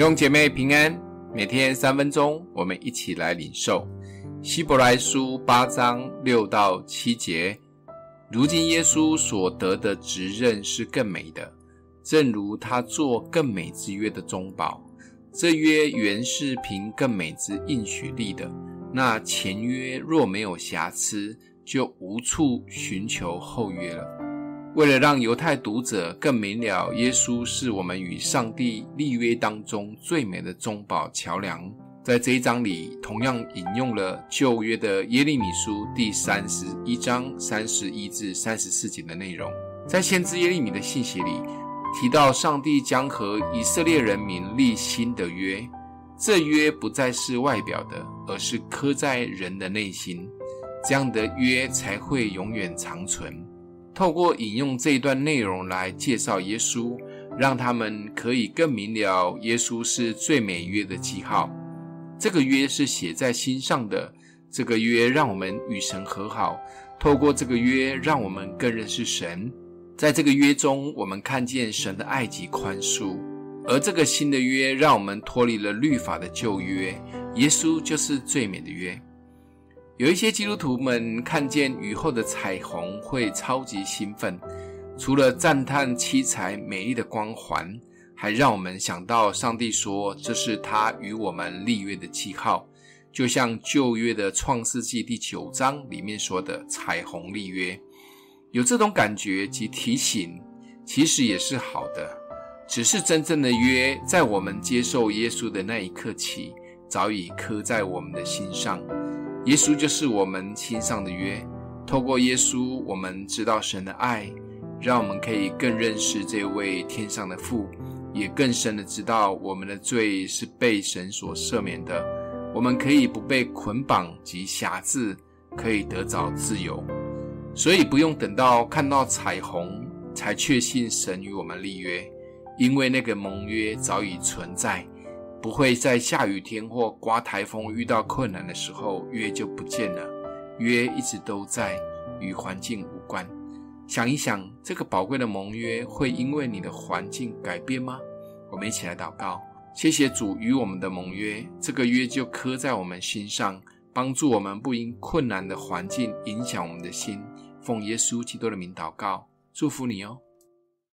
弟兄姐妹平安，每天三分钟，我们一起来领受希伯来书八章六到七节。如今耶稣所得的职任是更美的，正如他做更美之约的中保。这约原是凭更美之应许立的。那前约若没有瑕疵，就无处寻求后约了。为了让犹太读者更明了，耶稣是我们与上帝立约当中最美的中保桥梁，在这一章里同样引用了旧约的耶利米书第三十一章三十一至三十四节的内容。在先知耶利米的信息里提到，上帝将和以色列人民立新的约，这约不再是外表的，而是刻在人的内心，这样的约才会永远长存。透过引用这一段内容来介绍耶稣，让他们可以更明了耶稣是最美约的记号。这个约是写在心上的，这个约让我们与神和好。透过这个约，让我们更认识神。在这个约中，我们看见神的爱及宽恕。而这个新的约，让我们脱离了律法的旧约。耶稣就是最美的约。有一些基督徒们看见雨后的彩虹会超级兴奋，除了赞叹七彩美丽的光环，还让我们想到上帝说这是他与我们立约的记号，就像旧约的创世纪第九章里面说的彩虹立约。有这种感觉及提醒，其实也是好的，只是真正的约在我们接受耶稣的那一刻起，早已刻在我们的心上。耶稣就是我们心上的约，透过耶稣，我们知道神的爱，让我们可以更认识这位天上的父，也更深的知道我们的罪是被神所赦免的，我们可以不被捆绑及辖制，可以得着自由。所以不用等到看到彩虹才确信神与我们立约，因为那个盟约早已存在。不会在下雨天或刮台风遇到困难的时候，约就不见了。约一直都在，与环境无关。想一想，这个宝贵的盟约会因为你的环境改变吗？我们一起来祷告，谢谢主与我们的盟约，这个约就刻在我们心上，帮助我们不因困难的环境影响我们的心。奉耶稣基督的名祷告，祝福你哦。